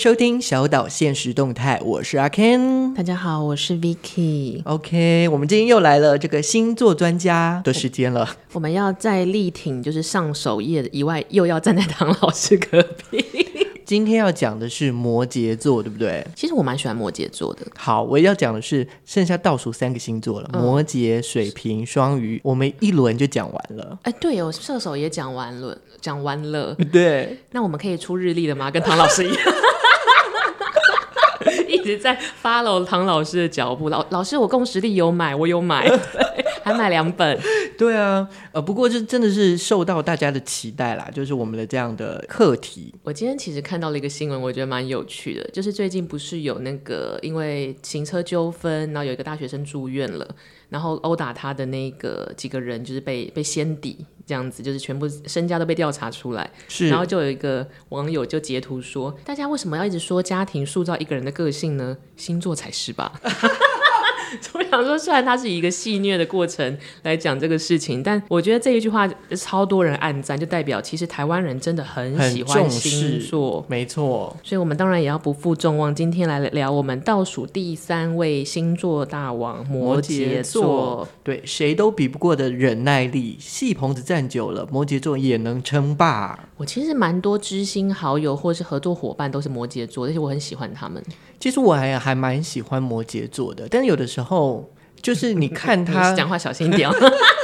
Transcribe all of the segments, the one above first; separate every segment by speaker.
Speaker 1: 收听小岛现实动态，我是阿 Ken。
Speaker 2: 大家好，我是 Vicky。
Speaker 1: OK，我们今天又来了这个星座专家的时间了。
Speaker 2: 我们要在力挺，就是上首页以外，又要站在唐老师隔壁。
Speaker 1: 今天要讲的是摩羯座，对不对？
Speaker 2: 其实我蛮喜欢摩羯座的。
Speaker 1: 好，我要讲的是剩下倒数三个星座了：嗯、摩羯、水瓶、双鱼。我们一轮就讲完了。
Speaker 2: 哎，对哦，射手也讲完了，讲完了。
Speaker 1: 对，
Speaker 2: 那我们可以出日历了吗？跟唐老师一样。一直在 follow 唐老师的脚步，老老师，我共识力有买，我有买，还买两本。
Speaker 1: 对啊，呃，不过这真的是受到大家的期待啦，就是我们的这样的课题。
Speaker 2: 我今天其实看到了一个新闻，我觉得蛮有趣的，就是最近不是有那个因为行车纠纷，然后有一个大学生住院了，然后殴打他的那个几个人就是被被掀底。这样子就是全部身家都被调查出来，
Speaker 1: 是，
Speaker 2: 然后就有一个网友就截图说：“大家为什么要一直说家庭塑造一个人的个性呢？星座才是吧？” 我想说，虽然它是一个戏虐的过程来讲这个事情，但我觉得这一句话超多人按赞，就代表其实台湾人真的很喜欢星座，
Speaker 1: 没错。
Speaker 2: 所以我们当然也要不负众望，今天来聊我们倒数第三位星座大王摩羯座。羯座
Speaker 1: 对，谁都比不过的忍耐力，戏棚子站久了，摩羯座也能称霸。
Speaker 2: 我其实蛮多知心好友或是合作伙伴都是摩羯座，而且我很喜欢他们。
Speaker 1: 其实我还还蛮喜欢摩羯座的，但是有的时候就是你看他
Speaker 2: 讲话小心点，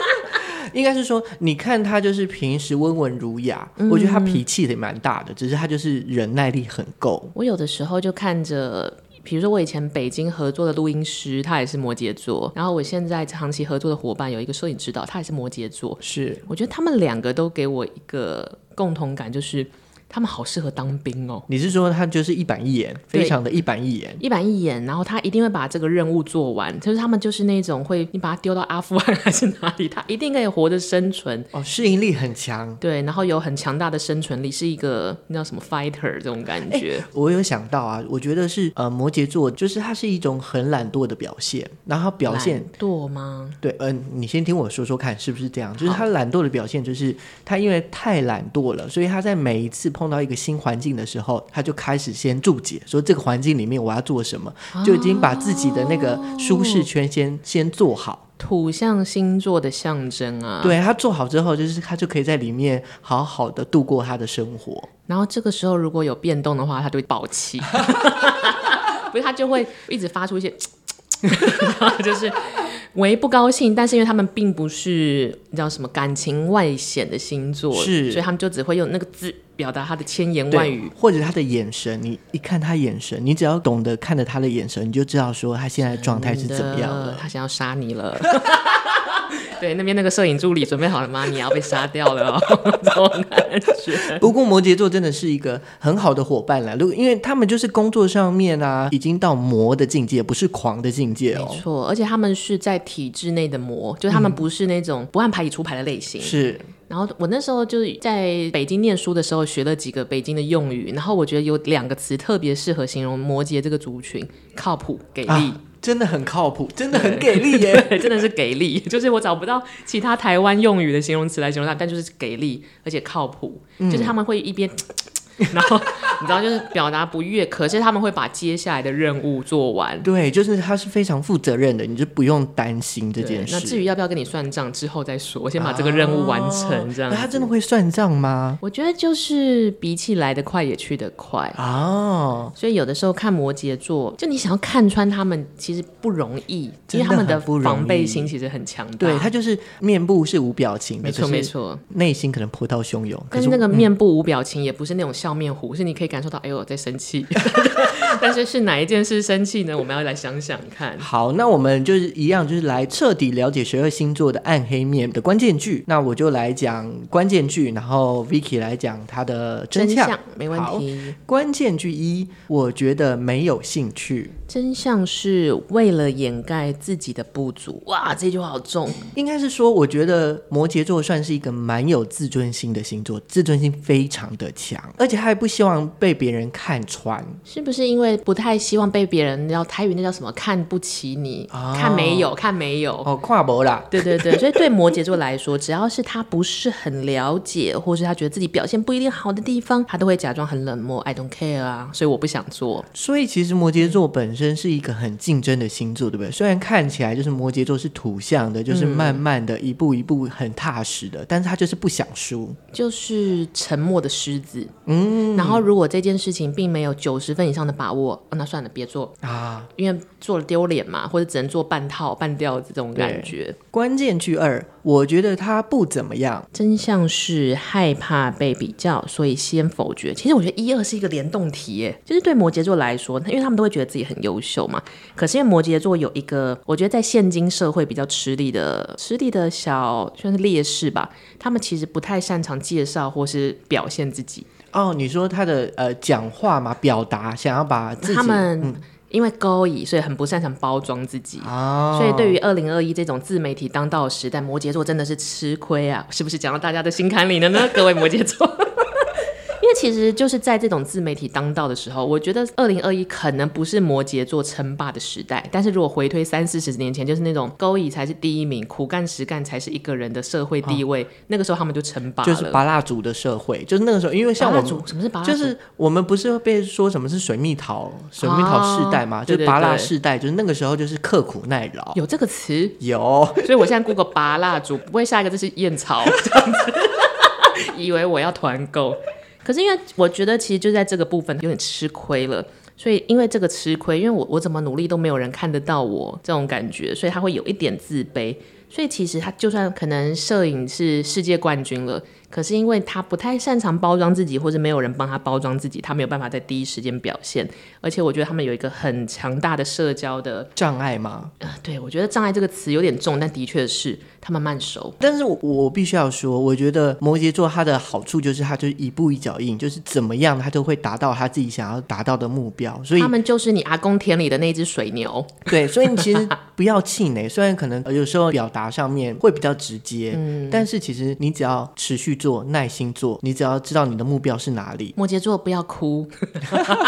Speaker 1: 应该是说你看他就是平时温文儒雅，嗯、我觉得他脾气也蛮大的，只是他就是忍耐力很够。
Speaker 2: 我有的时候就看着，比如说我以前北京合作的录音师，他也是摩羯座，然后我现在长期合作的伙伴有一个摄影指导，他也是摩羯座，
Speaker 1: 是
Speaker 2: 我觉得他们两个都给我一个共同感，就是。他们好适合当兵哦！
Speaker 1: 你是说他就是一板一眼，非常的一板一眼，
Speaker 2: 一板一眼，然后他一定会把这个任务做完。就是他们就是那种会，你把他丢到阿富汗还是哪里，他一定可以活着生存
Speaker 1: 哦，适应力很强。
Speaker 2: 对，然后有很强大的生存力，是一个那叫什么 fighter 这种感觉。
Speaker 1: 我有想到啊，我觉得是呃摩羯座，就是他是一种很懒惰的表现，然后表现
Speaker 2: 懒惰吗？
Speaker 1: 对，嗯、呃，你先听我说说看，是不是这样？就是他懒惰的表现，就是他因为太懒惰了，所以他在每一次碰到一个新环境的时候，他就开始先注解，说这个环境里面我要做什么，就已经把自己的那个舒适圈先、哦、先做好。
Speaker 2: 土象星座的象征啊，
Speaker 1: 对，他做好之后，就是他就可以在里面好好的度过他的生活。
Speaker 2: 然后这个时候如果有变动的话，他就会爆气，不是他就会一直发出一些，就是。唯不高兴，但是因为他们并不是你知道什么感情外显的星座，
Speaker 1: 是，
Speaker 2: 所以他们就只会用那个字表达他的千言万语，
Speaker 1: 或者他的眼神。你一看他眼神，你只要懂得看着他的眼神，你就知道说他现在的状态是怎么样的。
Speaker 2: 他想要杀你了。对，那边那个摄影助理准备好了吗？你要被杀掉了哦，这种感觉。
Speaker 1: 不过摩羯座真的是一个很好的伙伴啦，如果因为他们就是工作上面啊，已经到魔的境界，不是狂的境界哦。
Speaker 2: 没错，而且他们是在体制内的魔，就他们不是那种不按牌理出牌的类型。
Speaker 1: 嗯、是。
Speaker 2: 然后我那时候就是在北京念书的时候，学了几个北京的用语，然后我觉得有两个词特别适合形容摩羯这个族群：靠谱、给力。啊
Speaker 1: 真的很靠谱，真的很给力耶！
Speaker 2: 真的是给力，就是我找不到其他台湾用语的形容词来形容它，但就是给力，而且靠谱，嗯、就是他们会一边。然后你知道，就是表达不悦，可是他们会把接下来的任务做完。
Speaker 1: 对，就是他是非常负责任的，你就不用担心这件事。
Speaker 2: 那至于要不要跟你算账，之后再说。我先把这个任务完成，这样、哦。那
Speaker 1: 他真的会算账吗？
Speaker 2: 我觉得就是脾气来得快，也去得快哦。所以有的时候看摩羯座，就你想要看穿他们，其实不容易，因为他们的防备心其实很强大。
Speaker 1: 对，他就是面部是无表情，
Speaker 2: 没错没错，
Speaker 1: 内心可能波涛汹涌。
Speaker 2: 可是那个面部无表情，也不是那种。笑面虎是你可以感受到，哎呦，我在生气，但是是哪一件事生气呢？我们要来想想看。
Speaker 1: 好，那我们就是一样，就是来彻底了解十二星座的暗黑面的关键句。那我就来讲关键句，然后 Vicky 来讲它的真相，
Speaker 2: 真相没问题。
Speaker 1: 关键句一，我觉得没有兴趣。
Speaker 2: 真相是为了掩盖自己的不足。哇，这句话好重。
Speaker 1: 应该是说，我觉得摩羯座算是一个蛮有自尊心的星座，自尊心非常的强，而且他还不希望被别人看穿。
Speaker 2: 是不是因为不太希望被别人要台语那叫什么看不起你？
Speaker 1: 哦、
Speaker 2: 看没有，看没有。
Speaker 1: 哦，跨博啦。
Speaker 2: 对对对，所以对摩羯座来说，只要是他不是很了解，或是他觉得自己表现不一定好的地方，他都会假装很冷漠，I don't care 啊，所以我不想做。
Speaker 1: 所以其实摩羯座本身是一个很竞争的星座，对不对？虽然看起来就是摩羯座是土象的，就是慢慢的一步一步很踏实的，嗯、但是他就是不想输，
Speaker 2: 就是沉默的狮子。嗯，然后如果这件事情并没有九十分以上的把握，哦、那算了，别做啊，因为做了丢脸嘛，或者只能做半套半吊子这种感觉。关
Speaker 1: 键句二。我觉得他不怎么样，
Speaker 2: 真相是害怕被比较，所以先否决。其实我觉得一二是一个联动题，耶，就是对摩羯座来说，因为他们都会觉得自己很优秀嘛。可是因为摩羯座有一个，我觉得在现今社会比较吃力的、吃力的小算是劣势吧，他们其实不太擅长介绍或是表现自己。
Speaker 1: 哦，你说他的呃讲话嘛，表达想要把自己
Speaker 2: 他们。嗯因为勾引，所以很不擅长包装自己。
Speaker 1: 哦，
Speaker 2: 所以对于二零二一这种自媒体当道的时代，摩羯座真的是吃亏啊！是不是讲到大家的心坎里了呢？各位摩羯座。其实就是在这种自媒体当道的时候，我觉得二零二一可能不是摩羯座称霸的时代。但是如果回推三四十年前，就是那种勾引才是第一名，苦干实干才是一个人的社会地位，哦、那个时候他们就称霸了。
Speaker 1: 就是拔蜡烛的社会，就是那个时候，因为像我们，
Speaker 2: 什么是拔蜡烛？
Speaker 1: 就是我们不是被说什么是水蜜桃，水蜜桃世代嘛，哦、就是拔蜡世代，就是那个时候就是刻苦耐劳。
Speaker 2: 有这个词？
Speaker 1: 有。
Speaker 2: 所以我现在 Google 芭乐族，不会下一个就是燕巢这样子，以为我要团购。可是因为我觉得其实就在这个部分有点吃亏了，所以因为这个吃亏，因为我我怎么努力都没有人看得到我这种感觉，所以他会有一点自卑。所以其实他就算可能摄影是世界冠军了。可是因为他不太擅长包装自己，或者没有人帮他包装自己，他没有办法在第一时间表现。而且我觉得他们有一个很强大的社交的
Speaker 1: 障碍吗？
Speaker 2: 啊、呃，对，我觉得“障碍”这个词有点重，但的确是他们慢熟。
Speaker 1: 但是我我必须要说，我觉得摩羯座他的好处就是他就是一步一脚印，就是怎么样他都会达到他自己想要达到的目标。所以
Speaker 2: 他们就是你阿公田里的那只水牛。
Speaker 1: 对，所以你其实不要气馁，虽然可能有时候表达上面会比较直接，嗯，但是其实你只要持续做，耐心做，你只要知道你的目标是哪里。
Speaker 2: 摩羯座不要哭，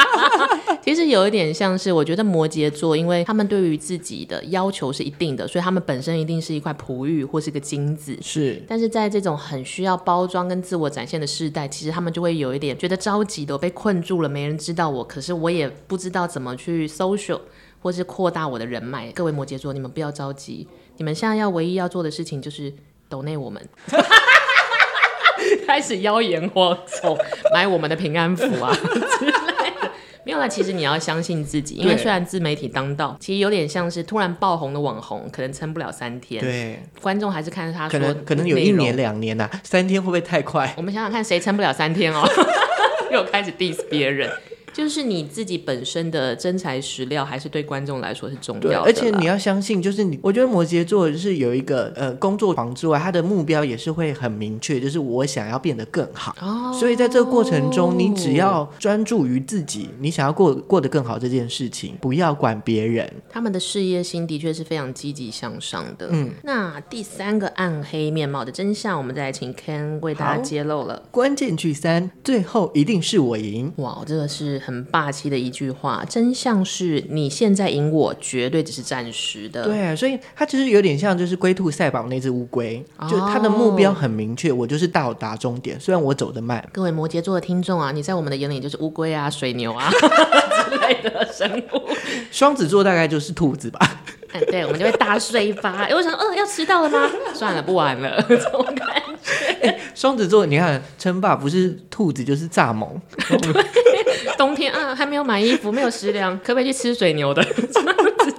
Speaker 2: 其实有一点像是，我觉得摩羯座，因为他们对于自己的要求是一定的，所以他们本身一定是一块璞玉或是一个金子。
Speaker 1: 是，
Speaker 2: 但是在这种很需要包装跟自我展现的时代，其实他们就会有一点觉得着急的，我被困住了，没人知道我，可是我也不知道怎么去 social 或是扩大我的人脉。各位摩羯座，你们不要着急，你们现在要唯一要做的事情就是抖内我们。开始妖言惑众，买我们的平安符啊 之类的。没有啦，其实你要相信自己，因为虽然自媒体当道，其实有点像是突然爆红的网红，可能撑不了三天。
Speaker 1: 对，
Speaker 2: 观众还是看他说，
Speaker 1: 可能可能有一年两年呐、啊，三天会不会太快？
Speaker 2: 我们想想看，谁撑不了三天哦？又开始 diss 别人。就是你自己本身的真材实料，还是对观众来说是重要的。
Speaker 1: 而且你要相信，就是你，我觉得摩羯座就是有一个呃工作狂之外，他的目标也是会很明确，就是我想要变得更好。哦。所以在这个过程中，你只要专注于自己，你想要过过得更好这件事情，不要管别人。
Speaker 2: 他们的事业心的确是非常积极向上的。
Speaker 1: 嗯。
Speaker 2: 那第三个暗黑面貌的真相，我们再来请 Ken 为大家揭露了。
Speaker 1: 关键句三，最后一定是我赢。
Speaker 2: 哇，这个是。很霸气的一句话，真相是你现在赢我，绝对只是暂时的。
Speaker 1: 对啊，所以他其实有点像就是龟兔赛跑那只乌龟，哦、就他的目标很明确，我就是到达终点，虽然我走得慢。
Speaker 2: 各位摩羯座的听众啊，你在我们的眼里就是乌龟啊、水牛啊 之类的生物。
Speaker 1: 双子座大概就是兔子吧。
Speaker 2: 哎，对，我们就会大睡一发。哎，我想说，呃，要迟到了吗？算了，不玩了，这种感觉。
Speaker 1: 哎，双子座，你看称霸不是兔子就是蚱蜢。
Speaker 2: 冬天啊，还没有买衣服，没有食粮，可不可以去吃水牛的？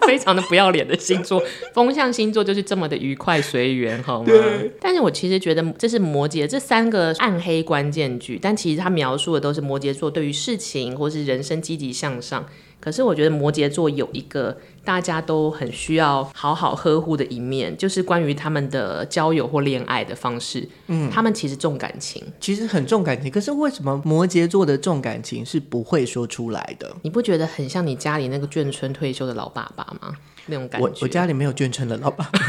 Speaker 2: 非常的不要脸的星座，风象星座就是这么的愉快随缘，好
Speaker 1: 吗？
Speaker 2: 但是我其实觉得这是摩羯这三个暗黑关键句，但其实他描述的都是摩羯座对于事情或是人生积极向上。可是我觉得摩羯座有一个大家都很需要好好呵护的一面，就是关于他们的交友或恋爱的方式。嗯，他们其实重感情，
Speaker 1: 其实很重感情。可是为什么摩羯座的重感情是不会说出来的？
Speaker 2: 你不觉得很像你家里那个眷村退休的老爸爸吗？那种感觉。
Speaker 1: 我我家里没有眷村的老爸爸。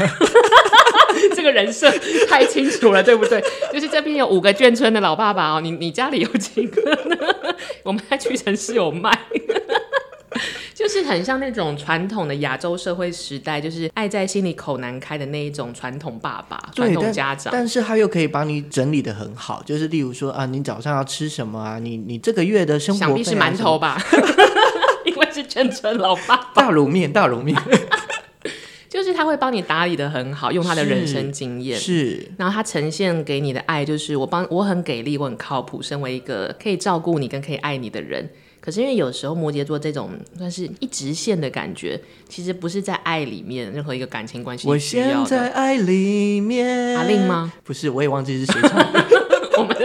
Speaker 2: 这个人设太清楚了，对不对？就是这边有五个眷村的老爸爸哦，你你家里有几个呢？我们在屈臣氏有卖，就是很像那种传统的亚洲社会时代，就是爱在心里口难开的那一种传统爸爸、传统家长。
Speaker 1: 但是他又可以帮你整理的很好，就是例如说啊，你早上要吃什么啊？你你这个月的生活
Speaker 2: 想必是馒头吧？因为是眷村老爸爸，
Speaker 1: 大卤面，大卤面。
Speaker 2: 就是他会帮你打理的很好，用他的人生经验
Speaker 1: 是，
Speaker 2: 然后他呈现给你的爱就是我帮我很给力，我很靠谱，身为一个可以照顾你跟可以爱你的人。可是因为有时候摩羯座这种算是一直线的感觉，其实不是在爱里面任何一个感情关系。
Speaker 1: 我现在爱里面，
Speaker 2: 阿令吗？
Speaker 1: 不是，我也忘记是谁唱的。
Speaker 2: 我们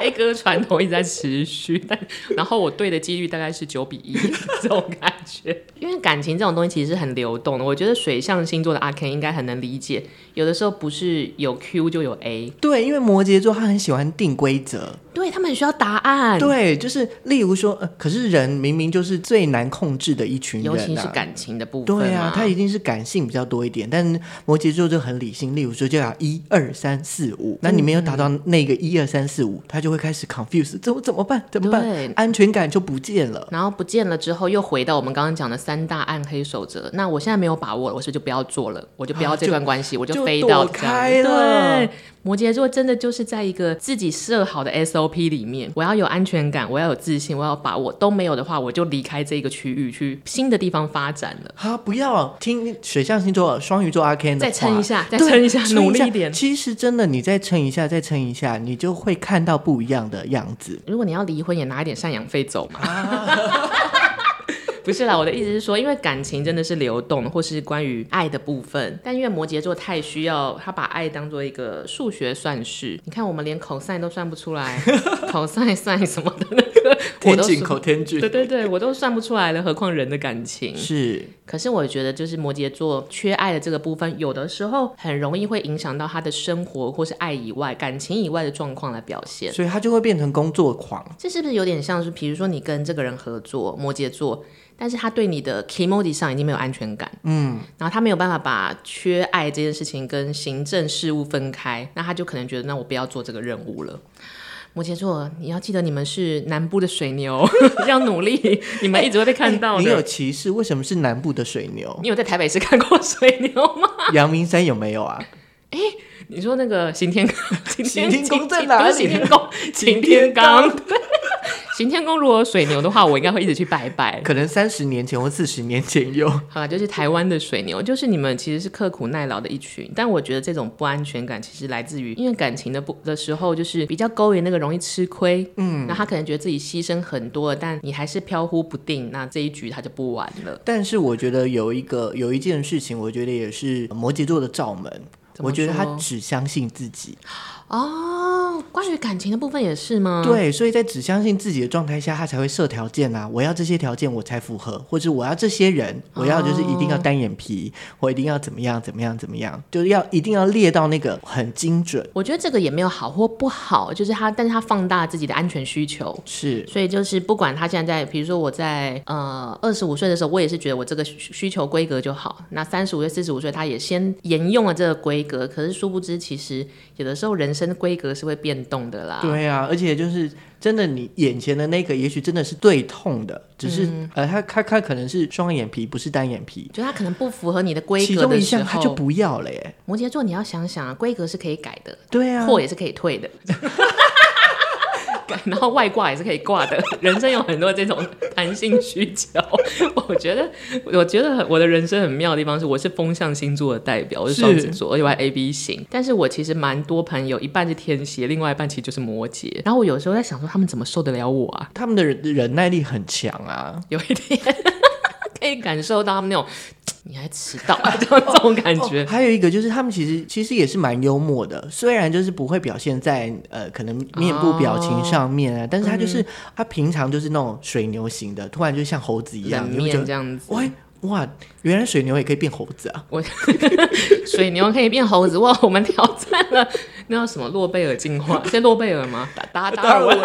Speaker 2: 的猜歌传统一直在持续，但然后我对的几率大概是九比一 这种感觉。因为感情这种东西其实是很流动的，我觉得水象星座的阿 Ken 应该很能理解。有的时候不是有 Q 就有 A，
Speaker 1: 对，因为摩羯座他很喜欢定规则，
Speaker 2: 对，他们很需要答案，
Speaker 1: 对，就是例如说，呃，可是人明明就是最难控制的一群人，啊，
Speaker 2: 尤其是感情的部分，
Speaker 1: 对啊，他一定是感性比较多一点，但摩羯座就很理性，例如说就要一二三四五，那你没有达到那个一二三四五，他就会开始 confuse，怎么怎么办？怎么办？安全感就不见了，
Speaker 2: 然后不见了之后又回到我们刚刚讲的三大暗黑守则，那我现在没有把握了，我是就不要做了，我就不要这段关系，我就。飞到开了，对，摩羯座真的就是在一个自己设好的 SOP 里面，我要有安全感，我要有自信，我要把握，都没有的话，我就离开这个区域，去新的地方发展了。
Speaker 1: 好，不要啊听水象星座双鱼座阿 Ken
Speaker 2: 再撑一下，再撑一下，努力一点。
Speaker 1: 其实真的，你再撑一下，再撑一下，你就会看到不一样的样子。
Speaker 2: 如果你要离婚，也拿一点赡养费走嘛。不是啦，我的意思是说，因为感情真的是流动，或是关于爱的部分。但因为摩羯座太需要，他把爱当做一个数学算式。你看，我们连 cosine 都算不出来，cosine 算什么的那个
Speaker 1: 天井口天井，
Speaker 2: 对对对，我都算不出来了，何况人的感情
Speaker 1: 是。
Speaker 2: 可是我觉得，就是摩羯座缺爱的这个部分，有的时候很容易会影响到他的生活，或是爱以外、感情以外的状况来表现。
Speaker 1: 所以他就会变成工作狂。
Speaker 2: 这是不是有点像是，比如说你跟这个人合作，摩羯座。但是他对你的 kimoji 上已经没有安全感，嗯，然后他没有办法把缺爱这件事情跟行政事务分开，那他就可能觉得，那我不要做这个任务了。摩羯座，你要记得你们是南部的水牛，要努力，你们一直会被看到的。
Speaker 1: 欸欸、你有歧视？为什么是南部的水牛？
Speaker 2: 你有在台北市看过水牛吗？
Speaker 1: 阳明山有没有啊？
Speaker 2: 哎、欸，你说那个刑天刑
Speaker 1: 天宫在哪里？
Speaker 2: 不是行天宫，刑天岗。行天宫如果有水牛的话，我应该会一直去拜拜。
Speaker 1: 可能三十年前或四十年前有。
Speaker 2: 好了，就是台湾的水牛，就是你们其实是刻苦耐劳的一群。但我觉得这种不安全感其实来自于，因为感情的不的时候，就是比较勾引那个容易吃亏。嗯，那他可能觉得自己牺牲很多了，但你还是飘忽不定，那这一局他就不玩了。
Speaker 1: 但是我觉得有一个有一件事情，我觉得也是摩羯座的罩门。我觉得他只相信自己。
Speaker 2: 哦，关于感情的部分也是吗？
Speaker 1: 对，所以在只相信自己的状态下，他才会设条件啊。我要这些条件，我才符合，或者我要这些人，我要就是一定要单眼皮，哦、我一定要怎么样怎么样怎么样，就是要一定要列到那个很精准。
Speaker 2: 我觉得这个也没有好或不好，就是他，但是他放大自己的安全需求，
Speaker 1: 是，
Speaker 2: 所以就是不管他现在在，比如说我在呃二十五岁的时候，我也是觉得我这个需求规格就好。那三十五岁、四十五岁，他也先沿用了这个规格，可是殊不知，其实有的时候人生。的规格是会变动的啦。
Speaker 1: 对啊，而且就是真的，你眼前的那个也许真的是对痛的，只是、嗯、呃，他他他可能是双眼皮，不是单眼皮，
Speaker 2: 就他可能不符合你的规格的时候，其
Speaker 1: 中一项他就不要了耶。
Speaker 2: 摩羯座，你要想想啊，规格是可以改的，
Speaker 1: 对啊，
Speaker 2: 货也是可以退的。然后外挂也是可以挂的，人生有很多这种弹性需求。我觉得，我觉得我的人生很妙的地方是，我是风象星座的代表，我是双子座，而且我还 A B 型。但是我其实蛮多朋友，一半是天蝎，另外一半其实就是摩羯。然后我有时候在想说，他们怎么受得了我啊？
Speaker 1: 他们的忍耐力很强啊，
Speaker 2: 有一点可以感受到他们那种。你还迟到，啊这种感觉。
Speaker 1: 哦哦。还有一个就是他们其实其实也是蛮幽默的，虽然就是不会表现在呃可能面部表情上面啊，哦、但是他就是、嗯、他平常就是那种水牛型的，突然就像猴子一样，
Speaker 2: 面这样子。
Speaker 1: 喂，哇，原来水牛也可以变猴子啊！我
Speaker 2: 水牛可以变猴子哇！我们挑战了那叫什么诺贝尔进化？是诺贝尔吗？达达尔文。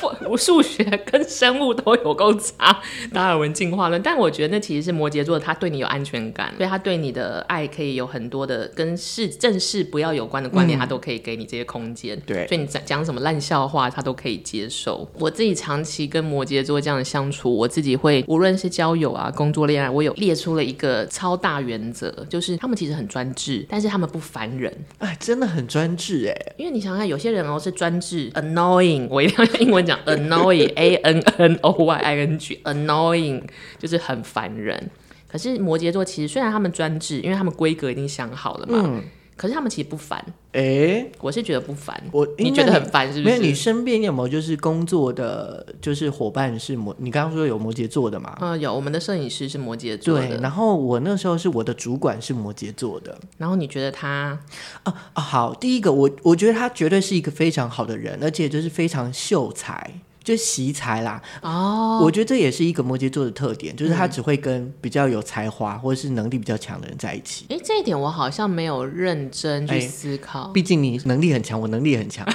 Speaker 2: 不，我 数学跟生物都有够差，达尔文进化论。但我觉得那其实是摩羯座，他对你有安全感，所以他对你的爱可以有很多的跟事正事不要有关的观念，嗯、他都可以给你这些空间。对，所以你讲讲什么烂笑话，他都可以接受。我自己长期跟摩羯座这样的相处，我自己会无论是交友啊、工作恋爱，我有列出了一个超大原则，就是他们其实很专制，但是他们不烦人。
Speaker 1: 哎，真的很专制哎，
Speaker 2: 因为你想想看，有些人哦是专制，annoying，我一定要用英文讲 annoying，a n n o y i n g，annoying 就是很烦人。可是摩羯座其实虽然他们专制，因为他们规格已经想好了嘛。可是他们其实不烦，哎、欸，我是觉得不烦。我你觉得很烦是不是？
Speaker 1: 没有，你身边有没有就是工作的，就是伙伴是摩？你刚刚说有摩羯座的嘛？
Speaker 2: 嗯，有，我们的摄影师是摩羯座的。
Speaker 1: 对，然后我那时候是我的主管是摩羯座的。
Speaker 2: 然后你觉得他
Speaker 1: 啊啊好，第一个我我觉得他绝对是一个非常好的人，而且就是非常秀才。就惜才啦，哦，我觉得这也是一个摩羯座的特点，就是他只会跟比较有才华、嗯、或者是能力比较强的人在一起。
Speaker 2: 哎，这一点我好像没有认真去思考。
Speaker 1: 毕竟你能力很强，我能力也很强，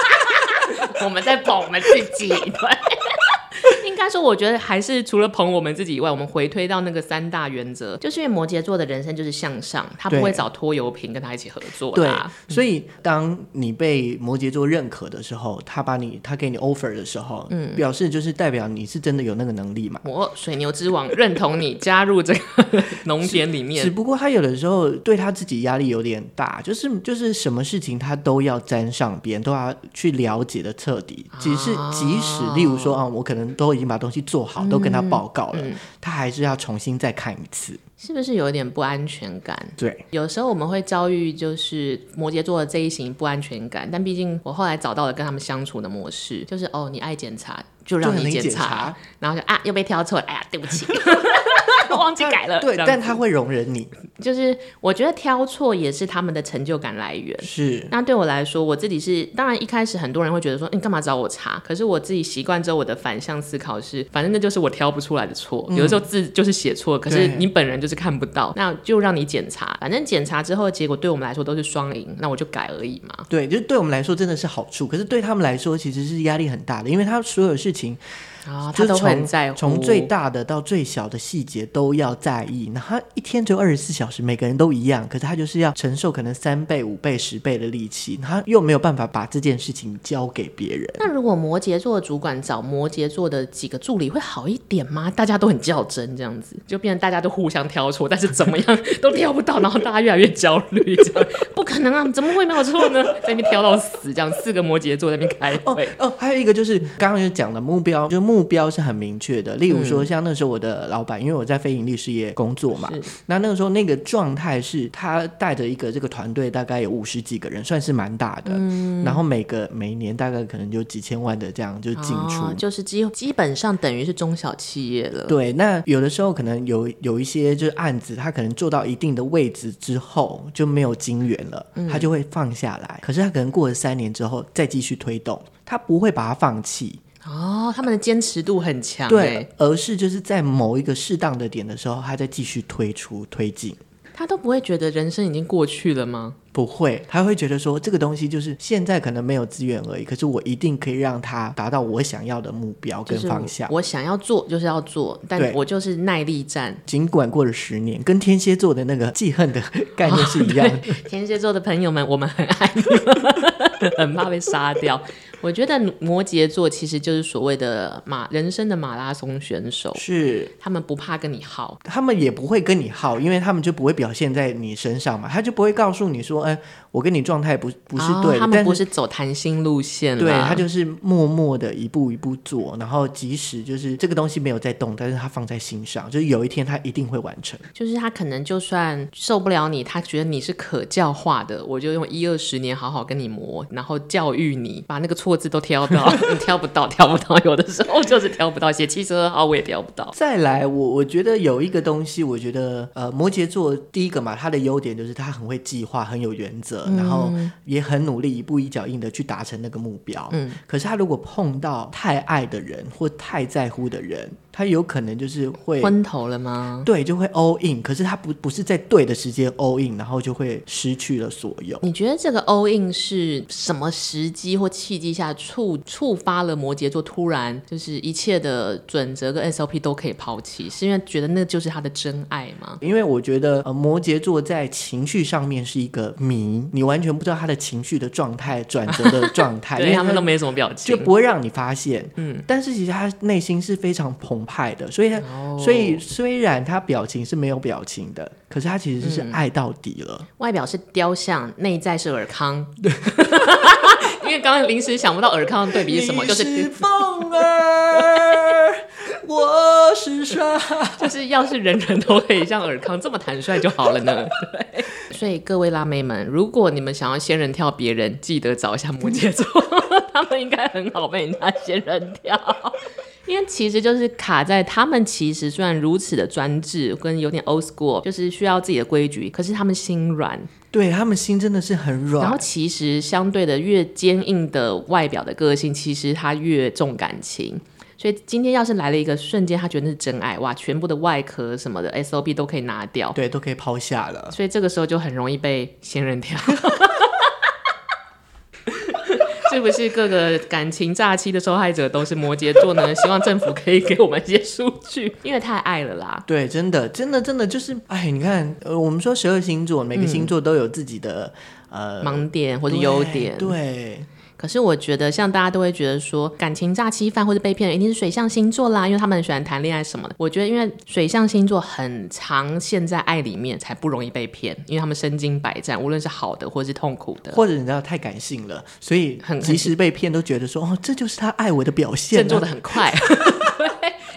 Speaker 2: 我们在捧我们自己，对。应该说，我觉得还是除了捧我们自己以外，我们回推到那个三大原则，就是因为摩羯座的人生就是向上，他不会找拖油瓶跟他一起合作。
Speaker 1: 对，所以当你被摩羯座认可的时候，他把你他给你 offer 的时候，嗯，表示就是代表你是真的有那个能力嘛。
Speaker 2: 我水牛之王认同你加入这个 农田里面，
Speaker 1: 只不过他有的时候对他自己压力有点大，就是就是什么事情他都要沾上边，都要去了解的彻底。只是即使例如说啊，我可能都已经把东西做好，都跟他报告了，嗯嗯、他还是要重新再看一次，
Speaker 2: 是不是有点不安全感？
Speaker 1: 对，
Speaker 2: 有时候我们会遭遇就是摩羯座的这一型不安全感，但毕竟我后来找到了跟他们相处的模式，就是哦，你爱检查就让你检查，检查然后就啊又被挑错了，哎呀，对不起。忘记改了，
Speaker 1: 对，但他会容忍你。
Speaker 2: 就是我觉得挑错也是他们的成就感来源。
Speaker 1: 是，
Speaker 2: 那对我来说，我自己是当然一开始很多人会觉得说，你干嘛找我查？可是我自己习惯之后，我的反向思考是，反正那就是我挑不出来的错。嗯、有的时候字就是写错，可是你本人就是看不到，那就让你检查。反正检查之后的结果对我们来说都是双赢，那我就改而已嘛。
Speaker 1: 对，就是对我们来说真的是好处，可是对他们来说其实是压力很大的，因为他所有事情。
Speaker 2: 啊，他都很在乎，
Speaker 1: 从最大的到最小的细节都要在意。那他一天只有二十四小时，每个人都一样，可是他就是要承受可能三倍、五倍、十倍的力气，他又没有办法把这件事情交给别人。
Speaker 2: 那如果摩羯座的主管找摩羯座的几个助理会好一点吗？大家都很较真，这样子就变成大家都互相挑错，但是怎么样 都挑不到，然后大家越来越焦虑，这样不可能啊，怎么会没有错呢？在那边挑到死，这样四个摩羯座在那边开会。
Speaker 1: 哦哦，还有一个就是刚刚就讲的目标，就目标是很明确的。例如说，像那时候我的老板，因为我在非盈利事业工作嘛，那那个时候那个状态是他带着一个这个团队，大概有五十几个人，算是蛮大的。嗯、然后每个每年大概可能就几千万的这样就进出，哦、
Speaker 2: 就是基基本上等于是中小企业了。
Speaker 1: 对，那有的时候可能有有一些就是案子，他可能做到一定的位置之后就没有金源了，嗯、他就会放下来。可是他可能过了三年之后再继续推动，他不会把它放弃。
Speaker 2: 哦，他们的坚持度很强，
Speaker 1: 对，而是就是在某一个适当的点的时候，他再继续推出推进，
Speaker 2: 他都不会觉得人生已经过去了吗？
Speaker 1: 不会，他会觉得说这个东西就是现在可能没有资源而已，可是我一定可以让他达到我想要的目标跟方向。
Speaker 2: 我想要做就是要做，但我就是耐力战。
Speaker 1: 尽管过了十年，跟天蝎座的那个记恨的概念是一样的。哦、
Speaker 2: 天蝎座的朋友们，我们很爱你们，很怕被杀掉。我觉得摩羯座其实就是所谓的马人生的马拉松选手，
Speaker 1: 是。
Speaker 2: 他们不怕跟你耗，
Speaker 1: 他们也不会跟你耗，因为他们就不会表现在你身上嘛，他就不会告诉你说，哎，我跟你状态不不是对他
Speaker 2: 们不是走谈心路线，
Speaker 1: 对，他就是默默的一步一步做，然后即使就是这个东西没有在动，但是他放在心上，就是有一天他一定会完成，
Speaker 2: 就是他可能就算受不了你，他觉得你是可教化的，我就用一二十年好好跟你磨，然后教育你，把那个错。错字都挑到，挑不到，挑不到，有的时候就是挑不到。写七十二号我也挑不到。
Speaker 1: 再来，我我觉得有一个东西，我觉得呃，摩羯座第一个嘛，他的优点就是他很会计划，很有原则，嗯、然后也很努力，一步一脚印的去达成那个目标。嗯，可是他如果碰到太爱的人或太在乎的人。他有可能就是会
Speaker 2: 昏头了吗？
Speaker 1: 对，就会 all in。可是他不不是在对的时间 all in，然后就会失去了所有。
Speaker 2: 你觉得这个 all in 是什么时机或契机下触触发了摩羯座突然就是一切的准则跟 SOP 都可以抛弃？是因为觉得那就是他的真爱吗？
Speaker 1: 因为我觉得呃，摩羯座在情绪上面是一个谜，你完全不知道他的情绪的状态、转折的状态，
Speaker 2: 对，因为他们都没什么表情，
Speaker 1: 就不会让你发现。嗯，但是其实他内心是非常澎派的，所以他，oh. 所以虽然他表情是没有表情的，可是他其实是爱到底了。
Speaker 2: 嗯、外表是雕像，内在是尔康。因为刚刚临时想不到尔康的对比是什么，就是
Speaker 1: 凤儿，我是傻，
Speaker 2: 就是要是人人都可以像尔康这么坦率就好了呢。对，所以各位辣妹们，如果你们想要仙人跳别人，记得找一下摩羯座，他们应该很好被人家仙人跳。因为其实就是卡在他们，其实虽然如此的专制跟有点 old school，就是需要自己的规矩，可是他们心软，
Speaker 1: 对，他们心真的是很软。
Speaker 2: 然后其实相对的越坚硬的外表的个性，其实他越重感情。所以今天要是来了一个瞬间，他觉得那是真爱，哇，全部的外壳什么的 SOP 都可以拿掉，
Speaker 1: 对，都可以抛下了。
Speaker 2: 所以这个时候就很容易被仙人跳。是不是各个感情诈欺的受害者都是摩羯座呢？希望政府可以给我们一些数据，因为太爱了啦。
Speaker 1: 对，真的，真的，真的就是，哎，你看，呃，我们说十二星座，每个星座都有自己的、嗯、呃
Speaker 2: 盲点或者优点，
Speaker 1: 对。对
Speaker 2: 可是我觉得，像大家都会觉得说，感情诈欺犯或者被骗人一定是水象星座啦，因为他们很喜欢谈恋爱什么的。我觉得，因为水象星座很常陷在爱里面，才不容易被骗，因为他们身经百战，无论是好的或是痛苦的，
Speaker 1: 或者你知道 太感性了，所以很及时被骗都觉得说，哦，这就是他爱我的表现，啊，
Speaker 2: 振作的很快。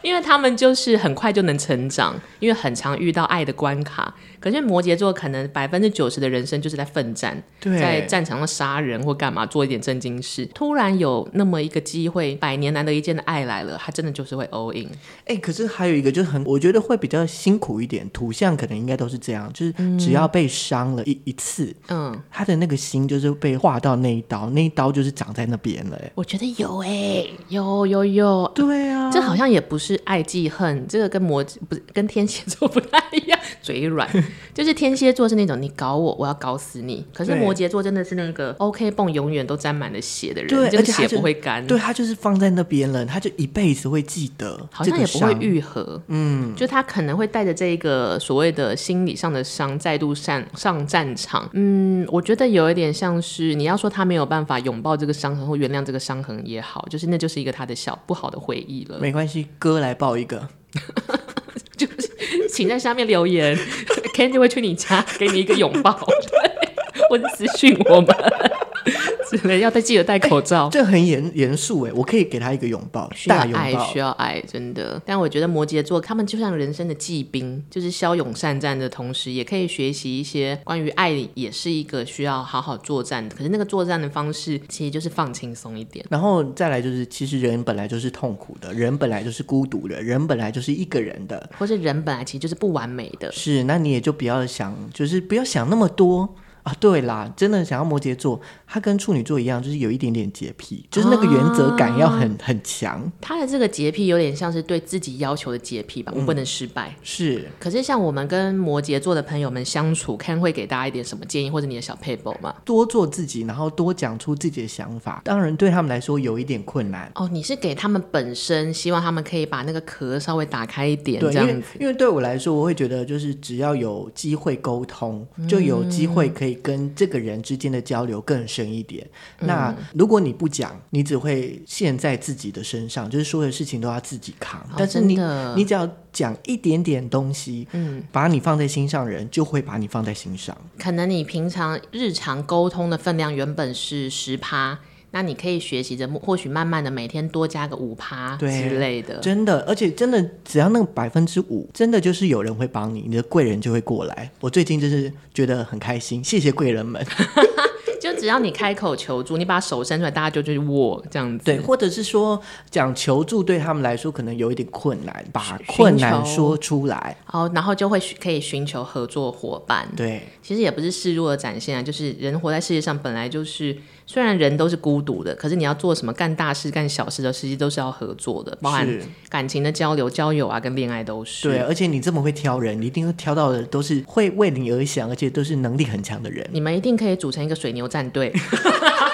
Speaker 2: 对，因为他们就是很快就能成长，因为很常遇到爱的关卡。可是摩羯座可能百分之九十的人生就是在奋战，
Speaker 1: 对，
Speaker 2: 在战场上杀人或干嘛，做一点正经事。突然有那么一个机会，百年难得一见的爱来了，他真的就是会 all in。
Speaker 1: 哎、欸，可是还有一个就是很，我觉得会比较辛苦一点。土象可能应该都是这样，就是只要被伤了一一次，嗯，他的那个心就是被划到那一刀，那一刀就是长在那边了。哎，
Speaker 2: 我觉得有哎、欸，有有有，
Speaker 1: 对啊，
Speaker 2: 这好像也不是爱记恨，这个跟摩不是跟天蝎座不太一样，嘴软。就是天蝎座是那种你搞我，我要搞死你。可是摩羯座真的是那个 OK 泵永远都沾满了血的人，
Speaker 1: 对，
Speaker 2: 这个血不会干。
Speaker 1: 对，他就是放在那边了，他就一辈子会记得，
Speaker 2: 好像也不会愈合。嗯，就他可能会带着这个所谓的心理上的伤，再度上上战场。嗯，我觉得有一点像是你要说他没有办法拥抱这个伤痕或原谅这个伤痕也好，就是那就是一个他的小不好的回忆了。
Speaker 1: 没关系，哥来抱一个。
Speaker 2: 就是，请在下面留言，Ken 就会去你家给你一个拥抱，或者私信我们。要再记得戴口罩，
Speaker 1: 这很严严肃哎！我可以给他一个拥抱，
Speaker 2: 需要爱，需要爱，真的。但我觉得摩羯座他们就像人生的骑兵，就是骁勇善战的同时，也可以学习一些关于爱，也是一个需要好好作战的。可是那个作战的方式，其实就是放轻松一点。
Speaker 1: 然后再来就是，其实人本来就是痛苦的，人本来就是孤独的，人本来就是一个人的，
Speaker 2: 或是人本来其实就是不完美的。
Speaker 1: 是，那你也就不要想，就是不要想那么多。啊，对啦，真的想要摩羯座，他跟处女座一样，就是有一点点洁癖，就是那个原则感要很、啊、很强。
Speaker 2: 他的这个洁癖有点像是对自己要求的洁癖吧，嗯、我不能失败。
Speaker 1: 是，
Speaker 2: 可是像我们跟摩羯座的朋友们相处，看会给大家一点什么建议，或者你的小撇步吗？
Speaker 1: 多做自己，然后多讲出自己的想法。当然，对他们来说有一点困难。
Speaker 2: 哦，你是给他们本身希望他们可以把那个壳稍微打开一点，这样子。因为，
Speaker 1: 因为对我来说，我会觉得就是只要有机会沟通，就有机会可以。跟这个人之间的交流更深一点。嗯、那如果你不讲，你只会陷在自己的身上，就是所有事情都要自己扛。哦、但是你你只要讲一点点东西，嗯，把你放在心上的人就会把你放在心上。
Speaker 2: 可能你平常日常沟通的分量原本是十趴，那你可以学习着，或许慢慢的每天多加个五趴之类的。
Speaker 1: 真的，而且真的，只要那个百分之五，真的就是有人会帮你，你的贵人就会过来。我最近就是觉得很开心，谢谢贵人们。
Speaker 2: 就只要你开口求助，你把手伸出来，大家就去握这样子。
Speaker 1: 对，或者是说讲求助对他们来说可能有一点困难，把困难说出来，
Speaker 2: 哦，然后就会可以寻求合作伙伴。
Speaker 1: 对，
Speaker 2: 其实也不是示弱的展现啊，就是人活在世界上本来就是。虽然人都是孤独的，可是你要做什么干大事、干小事的，实际都是要合作的，包含感情的交流、交友啊，跟恋爱都是。
Speaker 1: 对，而且你这么会挑人，你一定会挑到的都是会为你而想，而且都是能力很强的人。
Speaker 2: 你们一定可以组成一个水牛战队，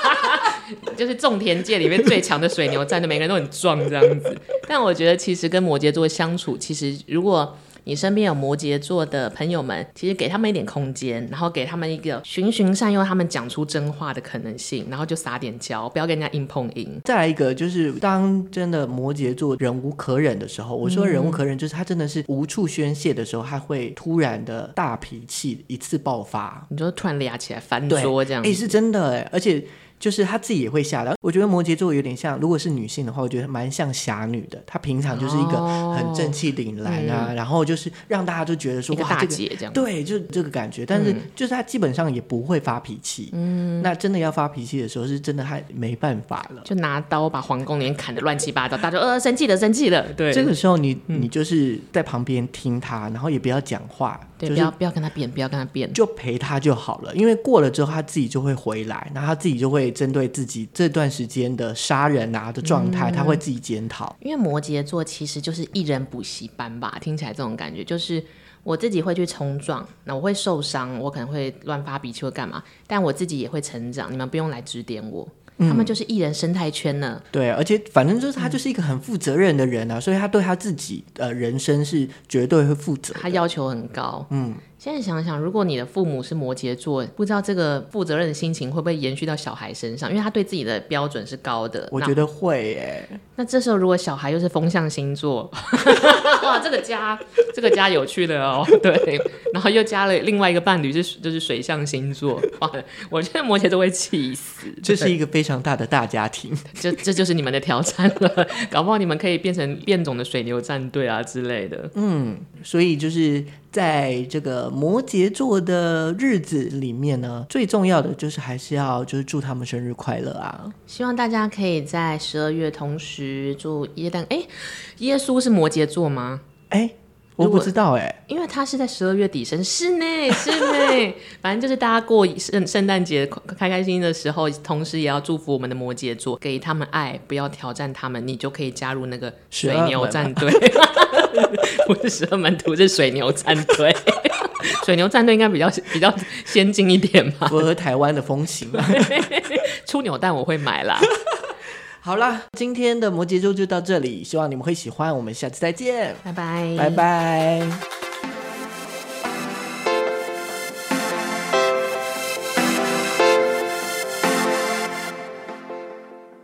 Speaker 2: 就是种田界里面最强的水牛战队，每个人都很壮这样子。但我觉得，其实跟摩羯座相处，其实如果。你身边有摩羯座的朋友们，其实给他们一点空间，然后给他们一个循循善诱，他们讲出真话的可能性，然后就撒点娇，不要跟人家硬碰硬。
Speaker 1: 再来一个，就是当真的摩羯座忍无可忍的时候，我说忍无可忍，就是他真的是无处宣泄的时候，他会突然的大脾气一次爆发，
Speaker 2: 你就突然俩起来翻桌这样。
Speaker 1: 哎，是真的哎，而且。就是他自己也会吓到，我觉得摩羯座有点像，如果是女性的话，我觉得蛮像侠女的。她平常就是一个很正气凛然啊，哦、然后就是让大家就觉得说哇，
Speaker 2: 大姐这样，
Speaker 1: 对，就是这个感觉。但是就是她基本上也不会发脾气。嗯，那真的要发脾气的时候，是真的还没办法了，
Speaker 2: 就拿刀把皇宫里面砍得乱七八糟，大家就呃生气了，生气了。对，
Speaker 1: 这个时候你你就是在旁边听他，然后也不要讲话，
Speaker 2: 对，
Speaker 1: 就是、
Speaker 2: 不要不要跟他辩，不要跟他辩，
Speaker 1: 就陪他就好了。因为过了之后，他自己就会回来，然后他自己就会针对自己。这段时间的杀人啊的状态，他会自己检讨。
Speaker 2: 因为摩羯座其实就是一人补习班吧，听起来这种感觉就是我自己会去冲撞，那我会受伤，我可能会乱发脾气或干嘛，但我自己也会成长，你们不用来指点我。他们就是艺人生态圈呢、嗯，
Speaker 1: 对，而且反正就是他就是一个很负责任的人啊，嗯、所以他对他自己呃人生是绝对会负责，
Speaker 2: 他要求很高，
Speaker 1: 嗯。
Speaker 2: 现在想想，如果你的父母是摩羯座，不知道这个负责任的心情会不会延续到小孩身上？因为他对自己的标准是高的。
Speaker 1: 我觉得会诶。
Speaker 2: 那这时候如果小孩又是风象星座，哇，这个家这个家有趣的哦。对，然后又加了另外一个伴侣是就是水象星座，哇，我觉得摩羯座会气死。
Speaker 1: 这是一个非常大的大家庭，
Speaker 2: 这这就是你们的挑战了。搞不好你们可以变成变种的水牛战队啊之类的。
Speaker 1: 嗯，所以就是。在这个摩羯座的日子里面呢，最重要的就是还是要就是祝他们生日快乐啊！
Speaker 2: 希望大家可以在十二月同时祝耶诞。哎，耶稣是摩羯座吗？
Speaker 1: 哎，我不知道哎，
Speaker 2: 因为他是在十二月底生，是呢，是呢。反正就是大家过圣圣诞节开开心心的时候，同时也要祝福我们的摩羯座，给他们爱，不要挑战他们，你就可以加入那个水牛战队。不是十二门徒，是水牛战队。水牛战队应该比较比较先进一点吧，
Speaker 1: 符合台湾的风情。
Speaker 2: 出扭蛋我会买啦。
Speaker 1: 好啦，今天的摩羯座就到这里，希望你们会喜欢。我们下次再见，
Speaker 2: 拜拜，
Speaker 1: 拜拜。